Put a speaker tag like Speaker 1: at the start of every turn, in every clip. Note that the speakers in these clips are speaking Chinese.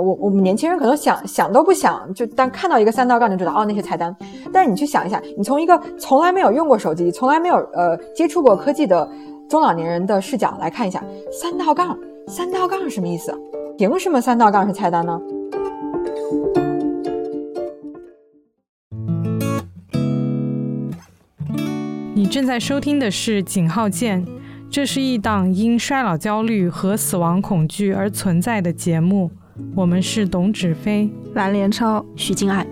Speaker 1: 我我们年轻人可能想想都不想，就当看到一个三道杠就知道哦那些菜单。但是你去想一下，你从一个从来没有用过手机、从来没有呃接触过科技的中老年人的视角来看一下，三道杠，三道杠是什么意思？凭什么三道杠是菜单呢？
Speaker 2: 你正在收听的是《井号键》，这是一档因衰老焦虑和死亡恐惧而存在的节目。我们是董芷飞、
Speaker 3: 蓝连超、
Speaker 4: 徐静爱。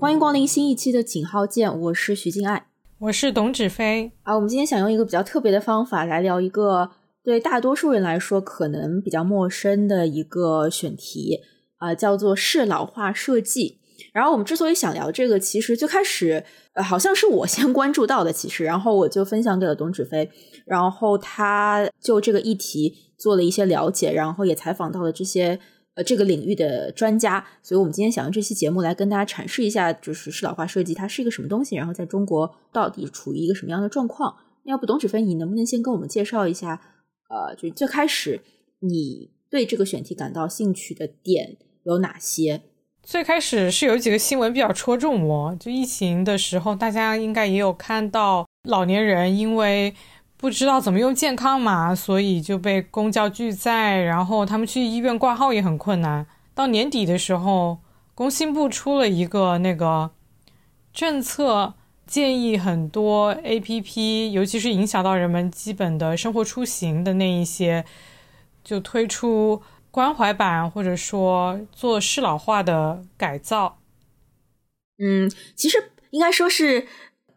Speaker 4: 欢迎光临新一期的《井号键》，我是徐静爱，
Speaker 2: 我是董芷飞。
Speaker 4: 啊，我们今天想用一个比较特别的方法来聊一个对大多数人来说可能比较陌生的一个选题，啊，叫做适老化设计。然后我们之所以想聊这个，其实最开始呃好像是我先关注到的，其实，然后我就分享给了董芷飞，然后他就这个议题做了一些了解，然后也采访到了这些呃这个领域的专家，所以我们今天想用这期节目来跟大家阐释一下，就是适老化设计它是一个什么东西，然后在中国到底处于一个什么样的状况？要不董芷飞，你能不能先跟我们介绍一下，呃，就最开始你对这个选题感到兴趣的点有哪些？
Speaker 2: 最开始是有几个新闻比较戳中我，就疫情的时候，大家应该也有看到，老年人因为不知道怎么用健康码，所以就被公交拒载，然后他们去医院挂号也很困难。到年底的时候，工信部出了一个那个政策，建议很多 APP，尤其是影响到人们基本的生活出行的那一些，就推出。关怀版，或者说做适老化的改造，
Speaker 4: 嗯，其实应该说是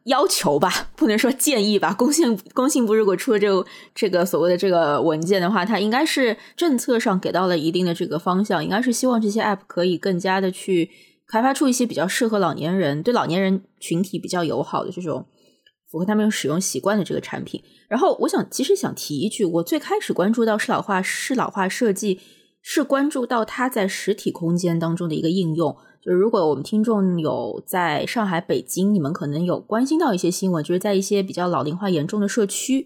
Speaker 4: 要求吧，不能说建议吧。工信工信部如果出了这个这个所谓的这个文件的话，它应该是政策上给到了一定的这个方向，应该是希望这些 app 可以更加的去开发出一些比较适合老年人、对老年人群体比较友好的这种符合他们使用习惯的这个产品。然后，我想其实想提一句，我最开始关注到适老化适老化设计。是关注到它在实体空间当中的一个应用，就是如果我们听众有在上海、北京，你们可能有关心到一些新闻，就是在一些比较老龄化严重的社区，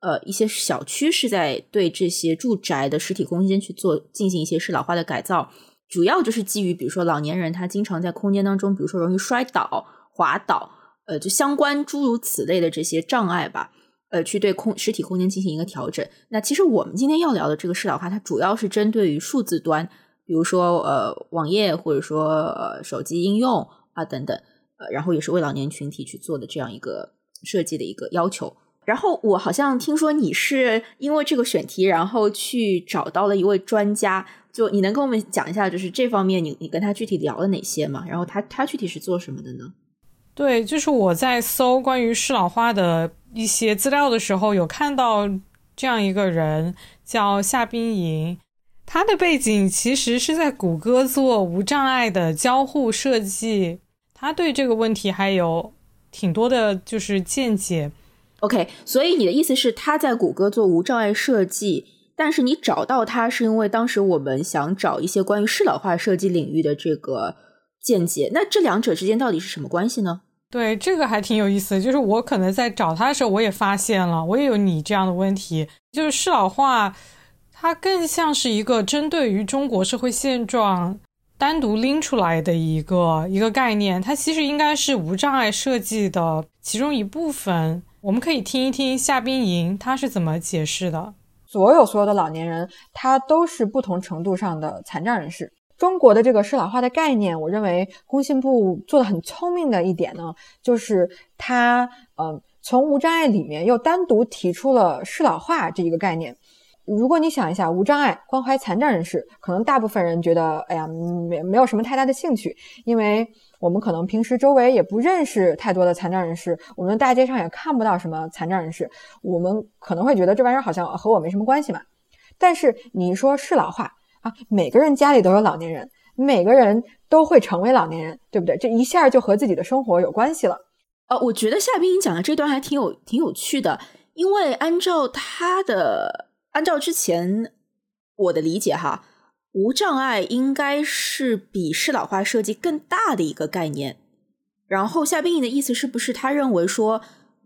Speaker 4: 呃，一些小区是在对这些住宅的实体空间去做进行一些适老化的改造，主要就是基于比如说老年人他经常在空间当中，比如说容易摔倒、滑倒，呃，就相关诸如此类的这些障碍吧。呃，去对空实体空间进行一个调整。那其实我们今天要聊的这个适老化，它主要是针对于数字端，比如说呃网页或者说呃手机应用啊等等，呃，然后也是为老年群体去做的这样一个设计的一个要求。然后我好像听说你是因为这个选题，然后去找到了一位专家，就你能跟我们讲一下，就是这方面你你跟他具体聊了哪些吗？然后他他具体是做什么的呢？
Speaker 2: 对，就是我在搜关于适老化的。一些资料的时候，有看到这样一个人叫夏冰莹，他的背景其实是在谷歌做无障碍的交互设计，他对这个问题还有挺多的，就是见解。
Speaker 4: OK，所以你的意思是他在谷歌做无障碍设计，但是你找到他是因为当时我们想找一些关于适老化设计领域的这个见解，那这两者之间到底是什么关系呢？
Speaker 2: 对，这个还挺有意思的。就是我可能在找他的时候，我也发现了，我也有你这样的问题。就是适老化，它更像是一个针对于中国社会现状单独拎出来的一个一个概念。它其实应该是无障碍设计的其中一部分。我们可以听一听夏冰莹他是怎么解释的。
Speaker 1: 所有所有的老年人，他都是不同程度上的残障人士。中国的这个适老化的概念，我认为工信部做的很聪明的一点呢，就是它，嗯，从无障碍里面又单独提出了适老化这一个概念。如果你想一下，无障碍关怀残障人士，可能大部分人觉得，哎呀，没没有什么太大的兴趣，因为我们可能平时周围也不认识太多的残障人士，我们大街上也看不到什么残障人士，我们可能会觉得这玩意儿好像和我没什么关系嘛。但是你说适老化。啊，每个人家里都有老年人，每个人都会成为老年人，对不对？这一下就和自己的生活有关系了。
Speaker 4: 呃，我觉得夏冰莹讲的这段还挺有挺有趣的，因为按照他的按照之前我的理解哈，无障碍应该是比适老化设计更大的一个概念。然后夏冰莹的意思是不是他认为说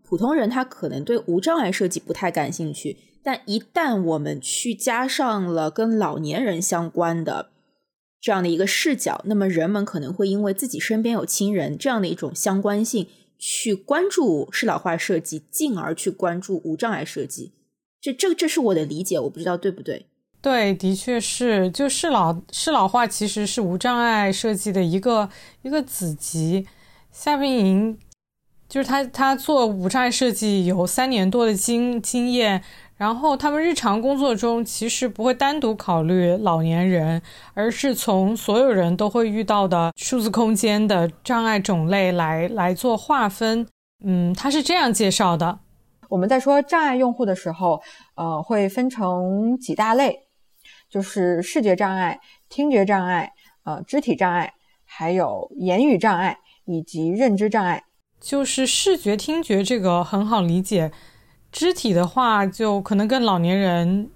Speaker 4: 普通人他可能对无障碍设计不太感兴趣？但一旦我们去加上了跟老年人相关的这样的一个视角，那么人们可能会因为自己身边有亲人这样的一种相关性，去关注适老化设计，进而去关注无障碍设计。这这这是我的理解，我不知道对不对。
Speaker 2: 对，的确是，就适老适老化其实是无障碍设计的一个一个子集。夏冰莹就是他，他做无障碍设计有三年多的经经验，然后他们日常工作中其实不会单独考虑老年人，而是从所有人都会遇到的数字空间的障碍种类来来做划分。嗯，他是这样介绍的：
Speaker 1: 我们在说障碍用户的时候，呃，会分成几大类。就是视觉障碍、听觉障碍、呃肢体障碍，还有言语障碍以及认知障碍。
Speaker 2: 就是视觉、听觉这个很好理解，肢体的话就可能跟老年人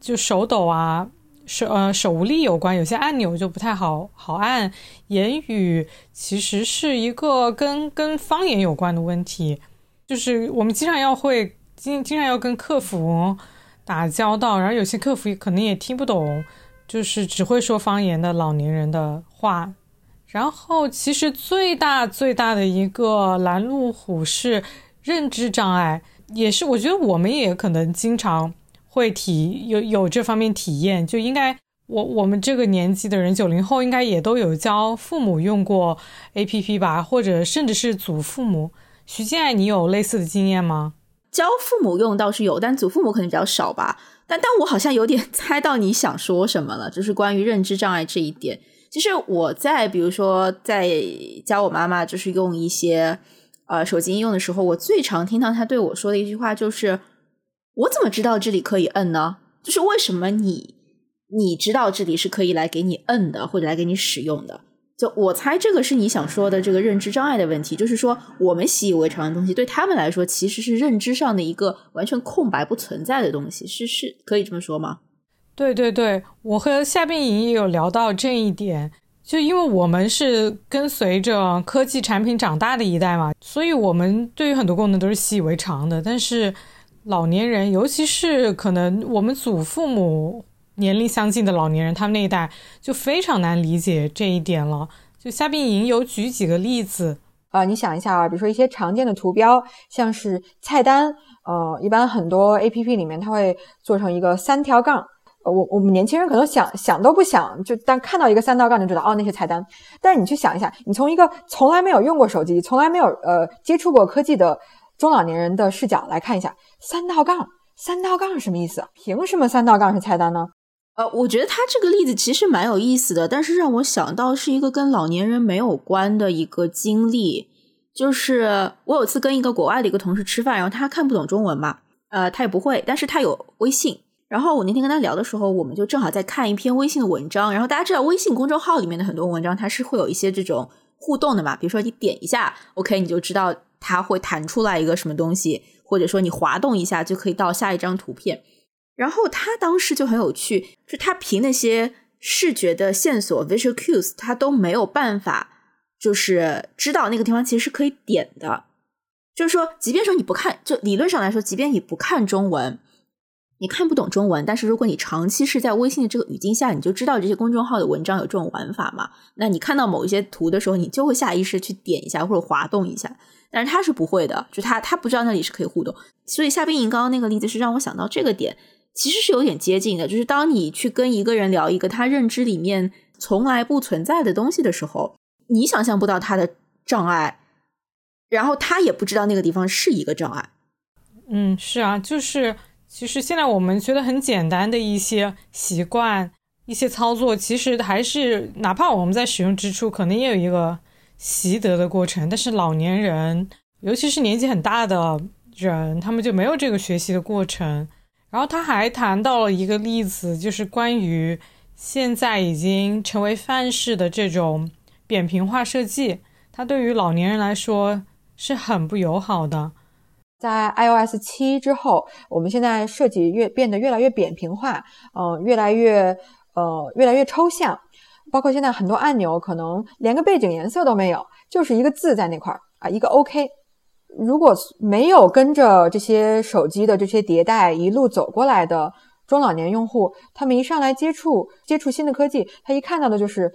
Speaker 2: 就手抖啊、手呃手无力有关，有些按钮就不太好好按。言语其实是一个跟跟方言有关的问题，就是我们经常要会经经常要跟客服。打交道，然后有些客服可能也听不懂，就是只会说方言的老年人的话。然后其实最大最大的一个拦路虎是认知障碍，也是我觉得我们也可能经常会体有有这方面体验，就应该我我们这个年纪的人，九零后应该也都有教父母用过 A P P 吧，或者甚至是祖父母。徐静爱，你有类似的经验吗？
Speaker 4: 教父母用倒是有，但祖父母可能比较少吧。但但我好像有点猜到你想说什么了，就是关于认知障碍这一点。其实我在比如说在教我妈妈就是用一些呃手机应用的时候，我最常听到他对我说的一句话就是：“我怎么知道这里可以摁呢？就是为什么你你知道这里是可以来给你摁的，或者来给你使用的？”就我猜，这个是你想说的这个认知障碍的问题，就是说我们习以为常的东西，对他们来说其实是认知上的一个完全空白、不存在的东西，是是可以这么说吗？
Speaker 2: 对对对，我和夏冰莹也有聊到这一点，就因为我们是跟随着科技产品长大的一代嘛，所以我们对于很多功能都是习以为常的。但是老年人，尤其是可能我们祖父母。年龄相近的老年人，他们那一代就非常难理解这一点了。就夏冰莹有举几个例子
Speaker 1: 啊，你想一下啊，比如说一些常见的图标，像是菜单，呃，一般很多 A P P 里面它会做成一个三条杠，我我们年轻人可能想想都不想，就当看到一个三道杠就知道哦，那些菜单。但是你去想一下，你从一个从来没有用过手机、从来没有呃接触过科技的中老年人的视角来看一下，三道杠，三道杠是什么意思？凭什么三道杠是菜单呢？
Speaker 4: 呃，我觉得他这个例子其实蛮有意思的，但是让我想到是一个跟老年人没有关的一个经历，就是我有次跟一个国外的一个同事吃饭，然后他看不懂中文嘛，呃，他也不会，但是他有微信，然后我那天跟他聊的时候，我们就正好在看一篇微信的文章，然后大家知道微信公众号里面的很多文章，它是会有一些这种互动的嘛，比如说你点一下，OK，你就知道它会弹出来一个什么东西，或者说你滑动一下就可以到下一张图片。然后他当时就很有趣，就他凭那些视觉的线索 （visual cues），他都没有办法，就是知道那个地方其实是可以点的。就是说，即便说你不看，就理论上来说，即便你不看中文，你看不懂中文，但是如果你长期是在微信的这个语境下，你就知道这些公众号的文章有这种玩法嘛？那你看到某一些图的时候，你就会下意识去点一下或者滑动一下。但是他是不会的，就他他不知道那里是可以互动。所以夏冰莹刚刚那个例子是让我想到这个点。其实是有点接近的，就是当你去跟一个人聊一个他认知里面从来不存在的东西的时候，你想象不到他的障碍，然后他也不知道那个地方是一个障碍。
Speaker 2: 嗯，是啊，就是其实现在我们觉得很简单的一些习惯、一些操作，其实还是哪怕我们在使用之初，可能也有一个习得的过程。但是老年人，尤其是年纪很大的人，他们就没有这个学习的过程。然后他还谈到了一个例子，就是关于现在已经成为范式的这种扁平化设计，它对于老年人来说是很不友好的。
Speaker 1: 在 iOS 七之后，我们现在设计越变得越来越扁平化，嗯，越来越呃越来越抽象，包括现在很多按钮可能连个背景颜色都没有，就是一个字在那块儿啊，一个 OK。如果没有跟着这些手机的这些迭代一路走过来的中老年用户，他们一上来接触接触新的科技，他一看到的就是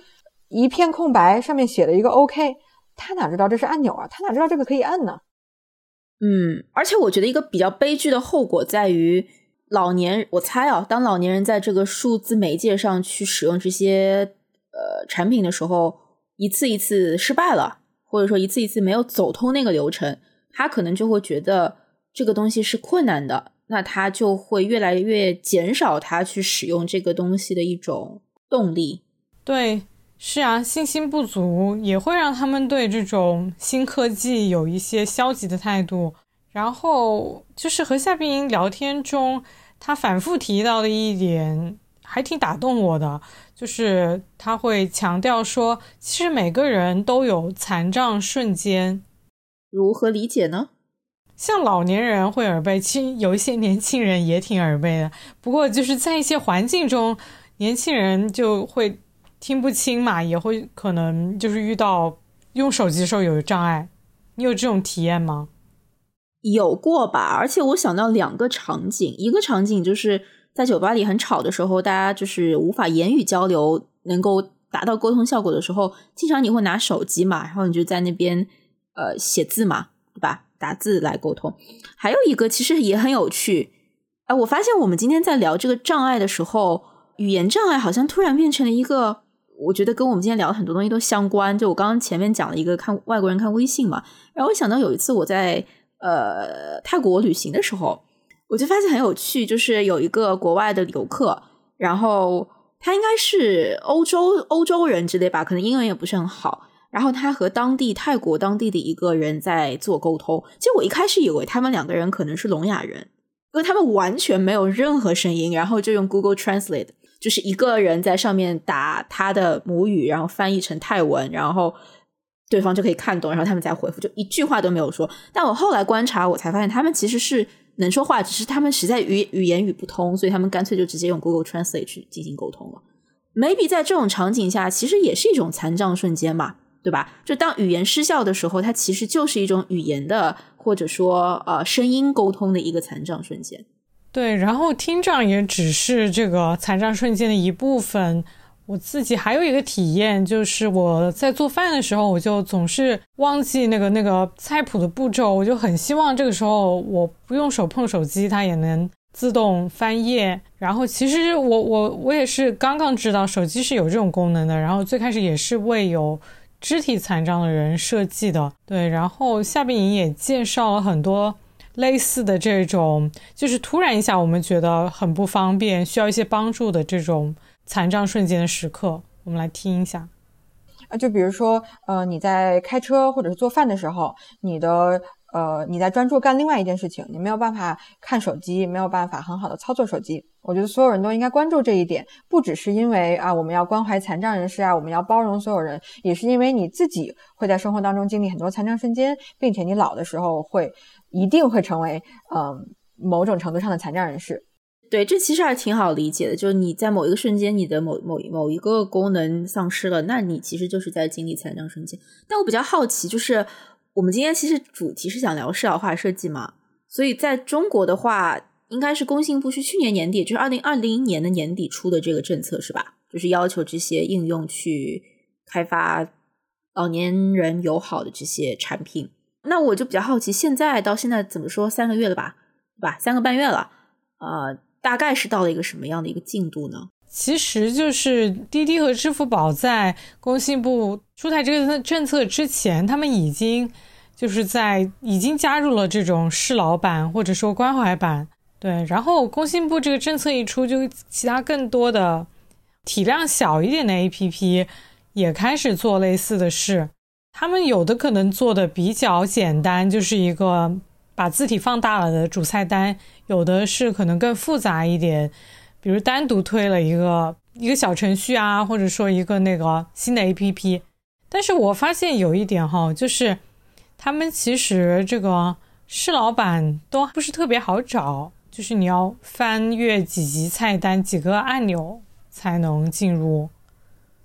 Speaker 1: 一片空白，上面写了一个 OK，他哪知道这是按钮啊？他哪知道这个可以摁呢？
Speaker 4: 嗯，而且我觉得一个比较悲剧的后果在于，老年我猜啊，当老年人在这个数字媒介上去使用这些呃产品的时候，一次一次失败了，或者说一次一次没有走通那个流程，他可能就会觉得这个东西是困难的，那他就会越来越减少他去使用这个东西的一种动力。
Speaker 2: 对，是啊，信心不足也会让他们对这种新科技有一些消极的态度。然后就是和夏冰莹聊天中，他反复提到的一点还挺打动我的，就是他会强调说，其实每个人都有残障瞬间。
Speaker 4: 如何理解呢？
Speaker 2: 像老年人会耳背，其实有一些年轻人也挺耳背的。不过就是在一些环境中，年轻人就会听不清嘛，也会可能就是遇到用手机的时候有障碍。你有这种体验吗？
Speaker 4: 有过吧，而且我想到两个场景，一个场景就是在酒吧里很吵的时候，大家就是无法言语交流，能够达到沟通效果的时候，经常你会拿手机嘛，然后你就在那边呃写字嘛，对吧？打字来沟通。还有一个其实也很有趣，哎，我发现我们今天在聊这个障碍的时候，语言障碍好像突然变成了一个，我觉得跟我们今天聊的很多东西都相关。就我刚刚前面讲了一个看外国人看微信嘛，然后我想到有一次我在。呃，泰国旅行的时候，我就发现很有趣，就是有一个国外的游客，然后他应该是欧洲欧洲人之类吧，可能英文也不是很好。然后他和当地泰国当地的一个人在做沟通。其实我一开始以为他们两个人可能是聋哑人，因为他们完全没有任何声音，然后就用 Google Translate，就是一个人在上面打他的母语，然后翻译成泰文，然后。对方就可以看懂，然后他们再回复，就一句话都没有说。但我后来观察，我才发现他们其实是能说话，只是他们实在语语言语不通，所以他们干脆就直接用 Google Translate 去进行沟通了。Maybe 在这种场景下，其实也是一种残障瞬间嘛，对吧？就当语言失效的时候，它其实就是一种语言的或者说呃声音沟通的一个残障瞬间。
Speaker 2: 对，然后听障也只是这个残障瞬间的一部分。我自己还有一个体验，就是我在做饭的时候，我就总是忘记那个那个菜谱的步骤，我就很希望这个时候我不用手碰手机，它也能自动翻页。然后其实我我我也是刚刚知道手机是有这种功能的，然后最开始也是为有肢体残障的人设计的。对，然后夏冰莹也介绍了很多类似的这种，就是突然一下我们觉得很不方便，需要一些帮助的这种。残障瞬间的时刻，我们来听一下
Speaker 1: 啊，就比如说，呃，你在开车或者是做饭的时候，你的呃，你在专注干另外一件事情，你没有办法看手机，没有办法很好的操作手机。我觉得所有人都应该关注这一点，不只是因为啊，我们要关怀残障人士啊，我们要包容所有人，也是因为你自己会在生活当中经历很多残障瞬间，并且你老的时候会一定会成为嗯某种程度上的残障人士。
Speaker 4: 对，这其实还挺好理解的。就是你在某一个瞬间，你的某某某一个功能丧失了，那你其实就是在经历残障瞬间。但我比较好奇，就是我们今天其实主题是想聊适老化设计嘛，所以在中国的话，应该是工信部是去年年底，就是二零二零年的年底出的这个政策是吧？就是要求这些应用去开发老年人友好的这些产品。那我就比较好奇，现在到现在怎么说三个月了吧？对吧？三个半月了，啊。大概是到了一个什么样的一个进度呢？
Speaker 2: 其实就是滴滴和支付宝在工信部出台这个政策之前，他们已经就是在已经加入了这种适老版或者说关怀版。对，然后工信部这个政策一出，就其他更多的体量小一点的 APP 也开始做类似的事。他们有的可能做的比较简单，就是一个。把字体放大了的主菜单，有的是可能更复杂一点，比如单独推了一个一个小程序啊，或者说一个那个新的 APP。但是我发现有一点哈，就是他们其实这个是老板都不是特别好找，就是你要翻阅几级菜单、几个按钮才能进入。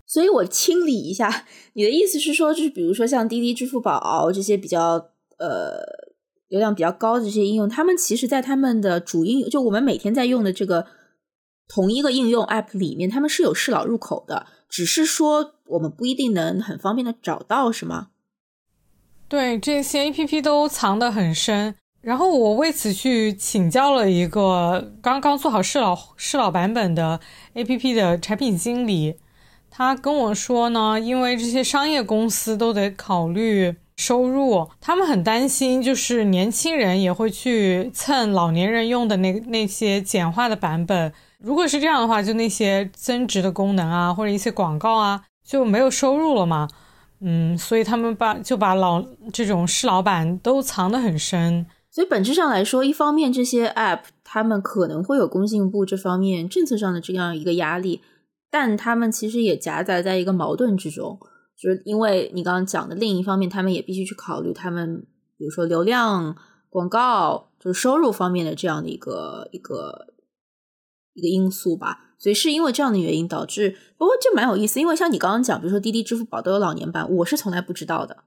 Speaker 4: 所以我清理一下，你的意思是说，就是比如说像滴滴、支付宝这些比较呃。流量比较高的这些应用，他们其实在他们的主应用，就我们每天在用的这个同一个应用 App 里面，他们是有适老入口的，只是说我们不一定能很方便的找到，是吗？
Speaker 2: 对，这些 APP 都藏得很深。然后我为此去请教了一个刚刚做好适老适老版本的 APP 的产品经理，他跟我说呢，因为这些商业公司都得考虑收入，他们很担心，就是年轻人也会去蹭老年人用的那那些简化的版本。如果是这样的话，就那些增值的功能啊，或者一些广告啊，就没有收入了嘛。嗯，所以他们把就把老这种适老板都藏得很深。
Speaker 4: 所以本质上来说，一方面这些 App 他们可能会有工信部这方面政策上的这样一个压力，但他们其实也夹杂在一个矛盾之中，就是因为你刚刚讲的另一方面，他们也必须去考虑他们比如说流量、广告就是收入方面的这样的一个一个一个因素吧。所以是因为这样的原因导致，不过这蛮有意思，因为像你刚刚讲，比如说滴滴支付宝都有老年版，我是从来不知道的。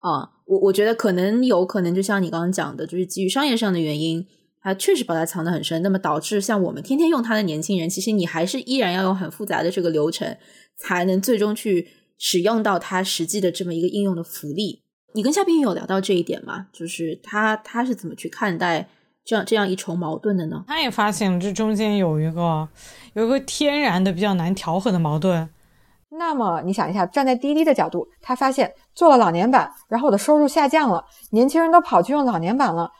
Speaker 4: 啊，我我觉得可能有可能，就像你刚刚讲的，就是基于商业上的原因，它确实把它藏得很深，那么导致像我们天天用它的年轻人，其实你还是依然要用很复杂的这个流程，才能最终去使用到它实际的这么一个应用的福利。你跟夏冰有聊到这一点吗？就是他他是怎么去看待这样这样一重矛盾的呢？
Speaker 2: 他也发现了这中间有一个有一个天然的比较难调和的矛盾。
Speaker 1: 那么你想一下，站在滴滴的角度，他发现做了老年版，然后我的收入下降了，年轻人都跑去用老年版了，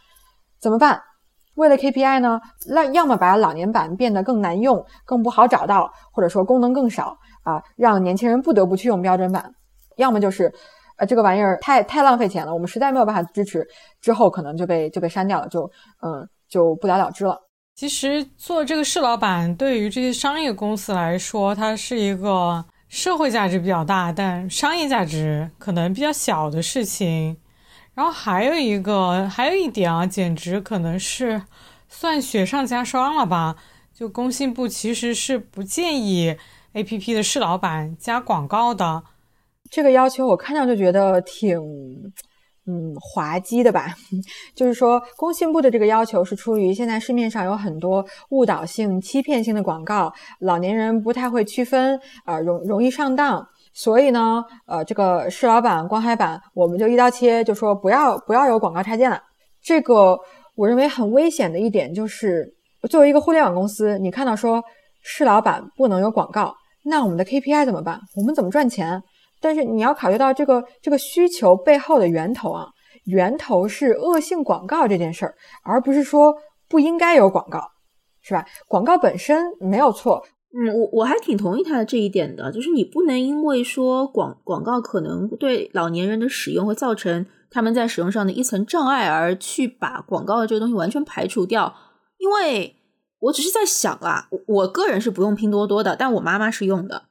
Speaker 1: 怎么办？为了 KPI 呢，那要么把老年版变得更难用、更不好找到，或者说功能更少啊，让年轻人不得不去用标准版；要么就是，呃，这个玩意儿太太浪费钱了，我们实在没有办法支持，之后可能就被就被删掉了，就嗯就不了了之了。
Speaker 2: 其实做这个市老板，对于这些商业公司来说，它是一个。社会价值比较大，但商业价值可能比较小的事情。然后还有一个，还有一点啊，简直可能是算雪上加霜了吧？就工信部其实是不建议 A P P 的市老板加广告的。
Speaker 1: 这个要求我看到就觉得挺。嗯，滑稽的吧，就是说，工信部的这个要求是出于现在市面上有很多误导性、欺骗性的广告，老年人不太会区分，啊，容容易上当，所以呢，呃，这个市老板、光海版，我们就一刀切，就说不要不要有广告插件了。这个我认为很危险的一点就是，作为一个互联网公司，你看到说市老板不能有广告，那我们的 KPI 怎么办？我们怎么赚钱？但是你要考虑到这个这个需求背后的源头啊，源头是恶性广告这件事儿，而不是说不应该有广告，是吧？广告本身没有错，
Speaker 4: 嗯，我我还挺同意他的这一点的，就是你不能因为说广广告可能对老年人的使用会造成他们在使用上的一层障碍，而去把广告的这个东西完全排除掉。因为我只是在想啊，我个人是不用拼多多的，但我妈妈是用的，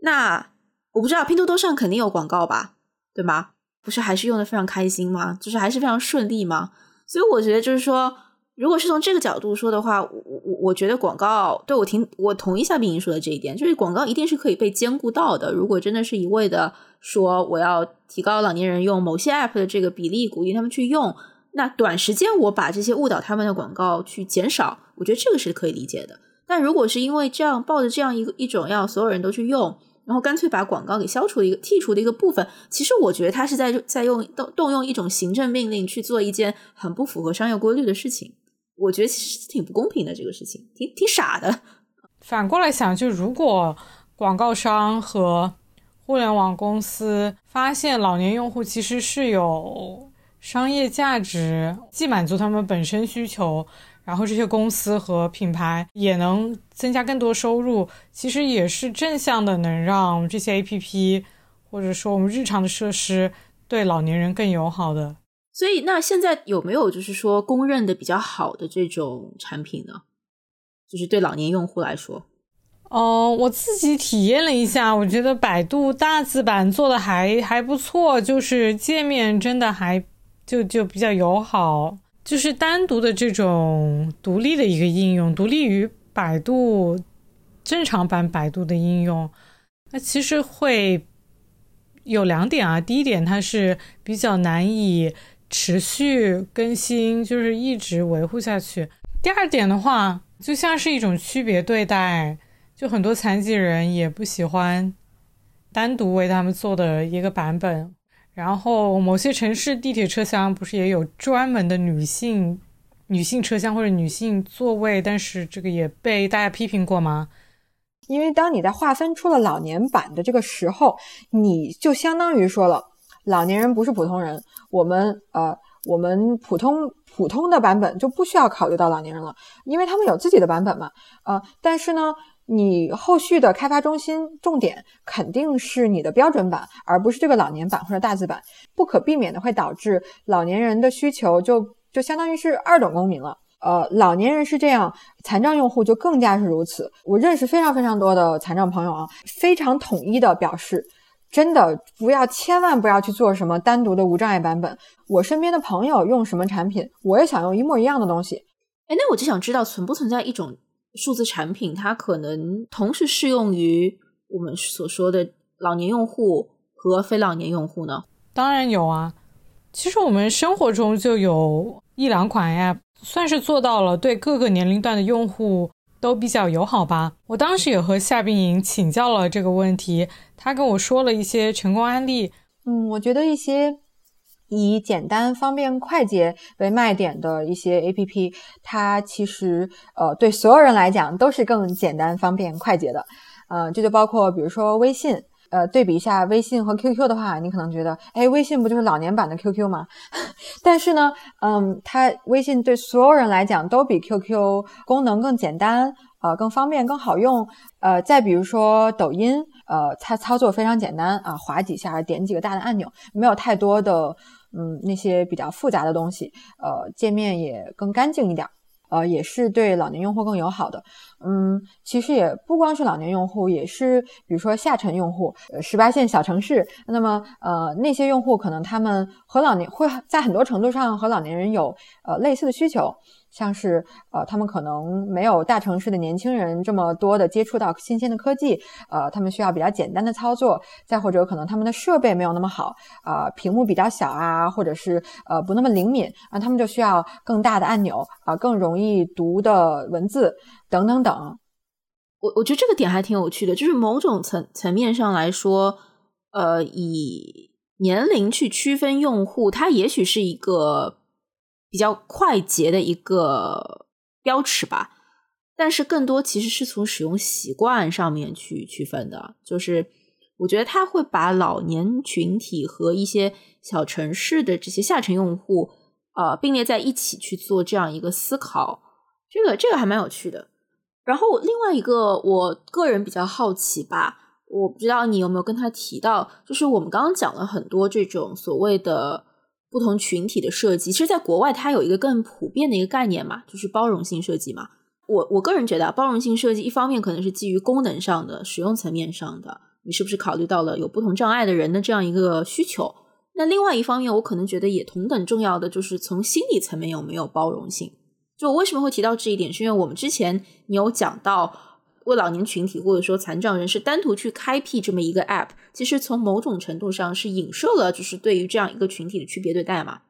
Speaker 4: 那。我不知道拼多多上肯定有广告吧，对吗？不是还是用的非常开心吗？就是还是非常顺利吗？所以我觉得就是说，如果是从这个角度说的话，我我我觉得广告对我挺我同意夏冰莹说的这一点，就是广告一定是可以被兼顾到的。如果真的是一味的说我要提高老年人用某些 app 的这个比例，鼓励他们去用，那短时间我把这些误导他们的广告去减少，我觉得这个是可以理解的。但如果是因为这样抱着这样一个一种要所有人都去用。然后干脆把广告给消除一个剔除的一个部分，其实我觉得他是在在用动动用一种行政命令去做一件很不符合商业规律的事情，我觉得其实挺不公平的这个事情，挺挺傻的。
Speaker 2: 反过来想，就如果广告商和互联网公司发现老年用户其实是有商业价值，既满足他们本身需求。然后这些公司和品牌也能增加更多收入，其实也是正向的，能让这些 A P P 或者说我们日常的设施对老年人更友好的。
Speaker 4: 所以，那现在有没有就是说公认的比较好的这种产品呢？就是对老年用户来说，
Speaker 2: 哦，我自己体验了一下，我觉得百度大字版做的还还不错，就是界面真的还就就比较友好。就是单独的这种独立的一个应用，独立于百度正常版百度的应用，那其实会有两点啊。第一点，它是比较难以持续更新，就是一直维护下去。第二点的话，就像是一种区别对待，就很多残疾人也不喜欢单独为他们做的一个版本。然后某些城市地铁车厢不是也有专门的女性女性车厢或者女性座位，但是这个也被大家批评过吗？
Speaker 1: 因为当你在划分出了老年版的这个时候，你就相当于说了，老年人不是普通人，我们呃，我们普通普通的版本就不需要考虑到老年人了，因为他们有自己的版本嘛，呃，但是呢，你后续的开发中心重点肯定是你的标准版，而不是这个老年版或者大字版，不可避免的会导致老年人的需求就就相当于是二等公民了。呃，老年人是这样，残障用户就更加是如此。我认识非常非常多的残障朋友啊，非常统一的表示，真的不要，千万不要去做什么单独的无障碍版本。我身边的朋友用什么产品，我也想用一模一样的东西。
Speaker 4: 哎，那我就想知道，存不存在一种数字产品，它可能同时适用于我们所说的老年用户和非老年用户呢？
Speaker 2: 当然有啊，其实我们生活中就有一两款 App。算是做到了对各个年龄段的用户都比较友好吧。我当时也和夏冰莹请教了这个问题，他跟我说了一些成功案例。
Speaker 1: 嗯，我觉得一些以简单、方便、快捷为卖点的一些 APP，它其实呃对所有人来讲都是更简单、方便、快捷的。呃，这就包括比如说微信。呃，对比一下微信和 QQ 的话，你可能觉得，哎，微信不就是老年版的 QQ 吗？但是呢，嗯，它微信对所有人来讲都比 QQ 功能更简单，呃，更方便，更好用。呃，再比如说抖音，呃，它操作非常简单啊，划几下，点几个大的按钮，没有太多的，嗯，那些比较复杂的东西，呃，界面也更干净一点。呃，也是对老年用户更友好的。嗯，其实也不光是老年用户，也是比如说下沉用户，呃，十八线小城市。那么，呃，那些用户可能他们和老年会在很多程度上和老年人有呃类似的需求。像是呃，他们可能没有大城市的年轻人这么多的接触到新鲜的科技，呃，他们需要比较简单的操作，再或者可能他们的设备没有那么好，啊，屏幕比较小啊，或者是呃不那么灵敏啊，他们就需要更大的按钮啊，更容易读的文字等等等。
Speaker 4: 我我觉得这个点还挺有趣的，就是某种层层面上来说，呃，以年龄去区分用户，它也许是一个。比较快捷的一个标尺吧，但是更多其实是从使用习惯上面去区分的。就是我觉得他会把老年群体和一些小城市的这些下沉用户，呃，并列在一起去做这样一个思考。这个这个还蛮有趣的。然后另外一个，我个人比较好奇吧，我不知道你有没有跟他提到，就是我们刚刚讲了很多这种所谓的。不同群体的设计，其实，在国外它有一个更普遍的一个概念嘛，就是包容性设计嘛。我我个人觉得，包容性设计一方面可能是基于功能上的、使用层面上的，你是不是考虑到了有不同障碍的人的这样一个需求？那另外一方面，我可能觉得也同等重要的就是从心理层面有没有包容性。就为什么会提到这一点，是因为我们之前你有讲到。为老年群体或者说残障人士单独去开辟这么一个 app，其实从某种程度上是影射了，就是对于这样一个群体的区别对待嘛。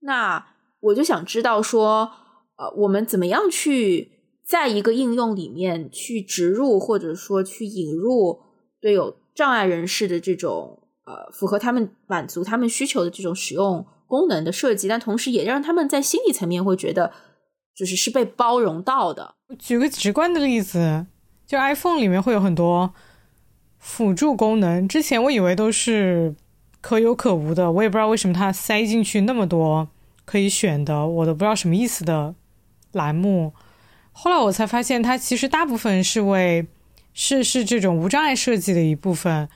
Speaker 4: 那我就想知道说，呃，我们怎么样去在一个应用里面去植入，或者说去引入对有障碍人士的这种呃符合他们满足他们需求的这种使用功能的设计，但同时也让他们在心理层面会觉得。就是是被包容到的。
Speaker 2: 举个直观的例子，就 iPhone 里面会有很多辅助功能，之前我以为都是可有可无的，我也不知道为什么它塞进去那么多可以选的，我都不知道什么意思的栏目。后来我才发现，它其实大部分是为是是这种无障碍设计的一部分，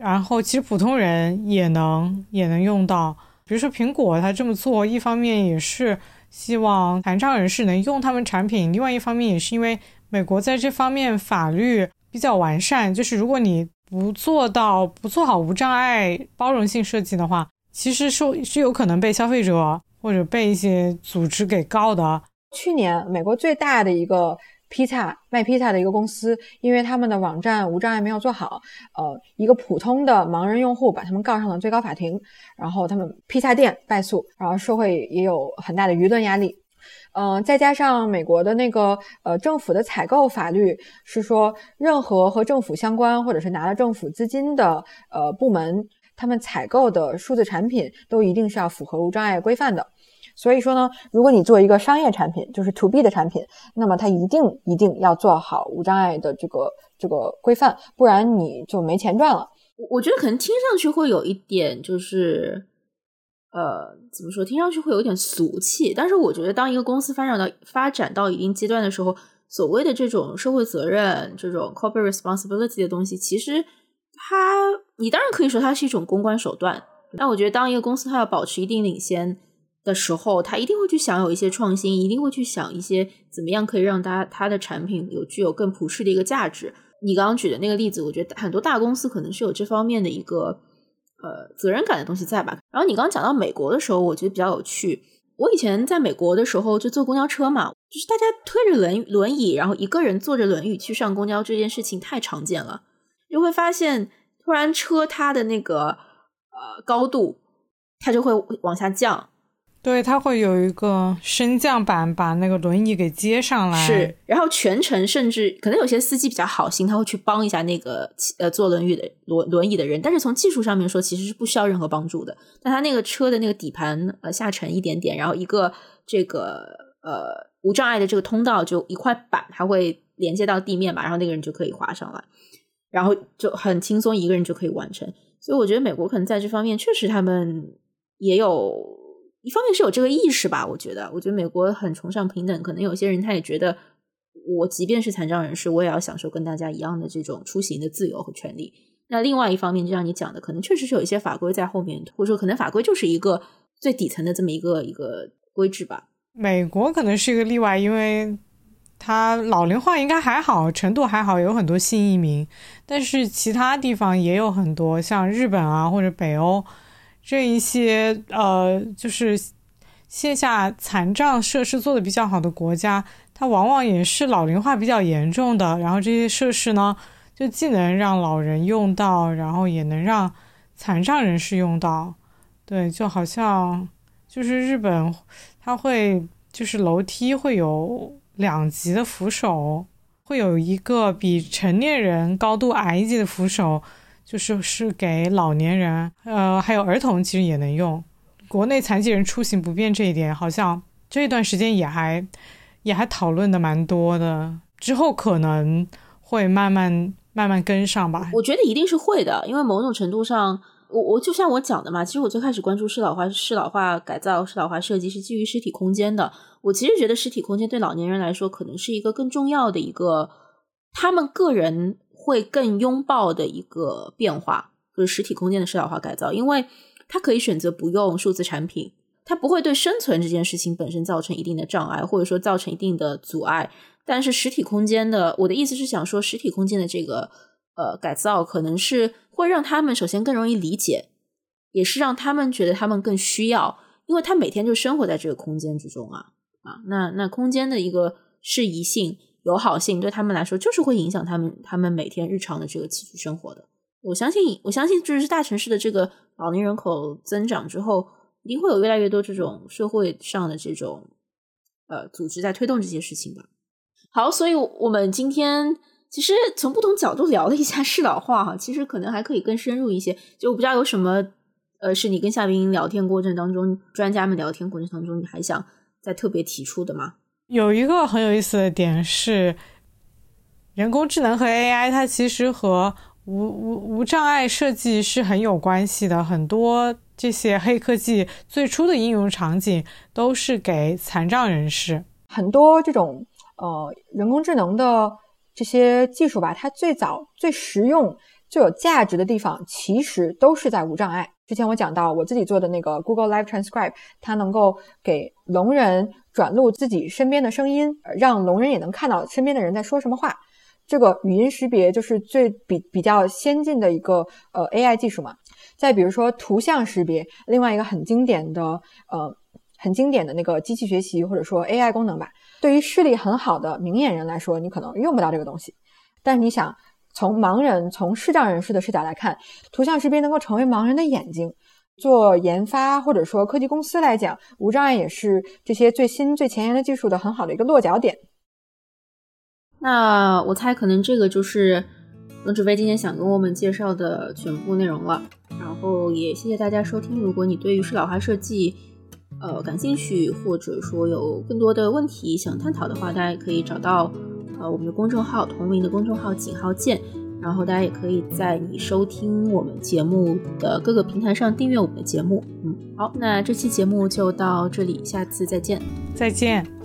Speaker 2: 然后其实普通人也能也能用到。比如说苹果，它这么做，一方面也是。希望残障人士能用他们产品。另外一方面，也是因为美国在这方面法律比较完善，就是如果你不做到不做好无障碍包容性设计的话，其实是是有可能被消费者或者被一些组织给告的。
Speaker 1: 去年美国最大的一个披萨卖披萨的一个公司，因为他们的网站无障碍没有做好，呃，一个普通的盲人用户把他们告上了最高法庭，然后他们披萨店败诉，然后社会也有很大的舆论压力。嗯，再加上美国的那个呃政府的采购法律是说，任何和政府相关或者是拿了政府资金的呃部门，他们采购的数字产品都一定是要符合无障碍规范的。所以说呢，如果你做一个商业产品，就是 to B 的产品，那么它一定一定要做好无障碍的这个这个规范，不然你就没钱赚了。
Speaker 4: 我我觉得可能听上去会有一点就是。呃，怎么说？听上去会有点俗气，但是我觉得，当一个公司发展到发展到一定阶段的时候，所谓的这种社会责任、这种 corporate responsibility 的东西，其实它，你当然可以说它是一种公关手段。但我觉得，当一个公司它要保持一定领先的时候，它一定会去想有一些创新，一定会去想一些怎么样可以让它它的产品有具有更普世的一个价值。你刚刚举的那个例子，我觉得很多大公司可能是有这方面的一个。呃，责任感的东西在吧？然后你刚刚讲到美国的时候，我觉得比较有趣。我以前在美国的时候就坐公交车嘛，就是大家推着轮轮椅，然后一个人坐着轮椅去上公交，这件事情太常见了。就会发现，突然车它的那个呃高度，它就会往下降。
Speaker 2: 对，它会有一个升降板把那个轮椅给接上来。
Speaker 4: 是，然后全程甚至可能有些司机比较好心，他会去帮一下那个呃坐轮椅的轮轮椅的人。但是从技术上面说，其实是不需要任何帮助的。但他那个车的那个底盘呃下沉一点点，然后一个这个呃无障碍的这个通道就一块板，它会连接到地面吧，然后那个人就可以滑上来，然后就很轻松一个人就可以完成。所以我觉得美国可能在这方面确实他们也有。一方面是有这个意识吧，我觉得，我觉得美国很崇尚平等，可能有些人他也觉得，我即便是残障人士，我也要享受跟大家一样的这种出行的自由和权利。那另外一方面，就像你讲的，可能确实是有一些法规在后面，或者说可能法规就是一个最底层的这么一个一个规制吧。
Speaker 2: 美国可能是一个例外，因为它老龄化应该还好，程度还好，有很多新移民，但是其他地方也有很多，像日本啊或者北欧。这一些呃，就是线下残障设施做的比较好的国家，它往往也是老龄化比较严重的。然后这些设施呢，就既能让老人用到，然后也能让残障人士用到。对，就好像就是日本，它会就是楼梯会有两级的扶手，会有一个比成年人高度矮一级的扶手。就是是给老年人，呃，还有儿童，其实也能用。国内残疾人出行不便这一点，好像这一段时间也还也还讨论的蛮多的。之后可能会慢慢慢慢跟上吧。
Speaker 4: 我觉得一定是会的，因为某种程度上，我我就像我讲的嘛，其实我最开始关注适老化、适老化改造、适老化设计是基于实体空间的。我其实觉得实体空间对老年人来说，可能是一个更重要的一个他们个人。会更拥抱的一个变化，就是实体空间的社交化改造，因为它可以选择不用数字产品，它不会对生存这件事情本身造成一定的障碍，或者说造成一定的阻碍。但是实体空间的，我的意思是想说，实体空间的这个呃改造，可能是会让他们首先更容易理解，也是让他们觉得他们更需要，因为他每天就生活在这个空间之中啊啊，那那空间的一个适宜性。友好性对他们来说，就是会影响他们他们每天日常的这个起居生活的。我相信，我相信，就是大城市的这个老龄人口增长之后，一定会有越来越多这种社会上的这种呃组织在推动这些事情吧。好，所以我们今天其实从不同角度聊了一下适老化哈，其实可能还可以更深入一些。就我不知道有什么呃，是你跟夏冰聊天过程当中，专家们聊天过程当中，你还想再特别提出的吗？
Speaker 2: 有一个很有意思的点是，人工智能和 AI 它其实和无无无障碍设计是很有关系的。很多这些黑科技最初的应用场景都是给残障人士。
Speaker 1: 很多这种呃人工智能的这些技术吧，它最早最实用、最有价值的地方，其实都是在无障碍。之前我讲到我自己做的那个 Google Live Transcribe，它能够给聋人转录自己身边的声音，让聋人也能看到身边的人在说什么话。这个语音识别就是最比比较先进的一个呃 AI 技术嘛。再比如说图像识别，另外一个很经典的呃很经典的那个机器学习或者说 AI 功能吧。对于视力很好的明眼人来说，你可能用不到这个东西。但是你想，从盲人、从视障人士的视角来看，图像识别能够成为盲人的眼睛。做研发或者说科技公司来讲，无障碍也是这些最新最前沿的技术的很好的一个落脚点。
Speaker 4: 那我猜可能这个就是龙志飞今天想跟我们介绍的全部内容了。然后也谢谢大家收听。如果你对于视老化设计呃感兴趣，或者说有更多的问题想探讨的话，大家可以找到呃我们的公众号同名的公众号井号键。然后大家也可以在你收听我们节目的各个平台上订阅我们的节目。嗯，好，那这期节目就到这里，下次再见，
Speaker 2: 再见。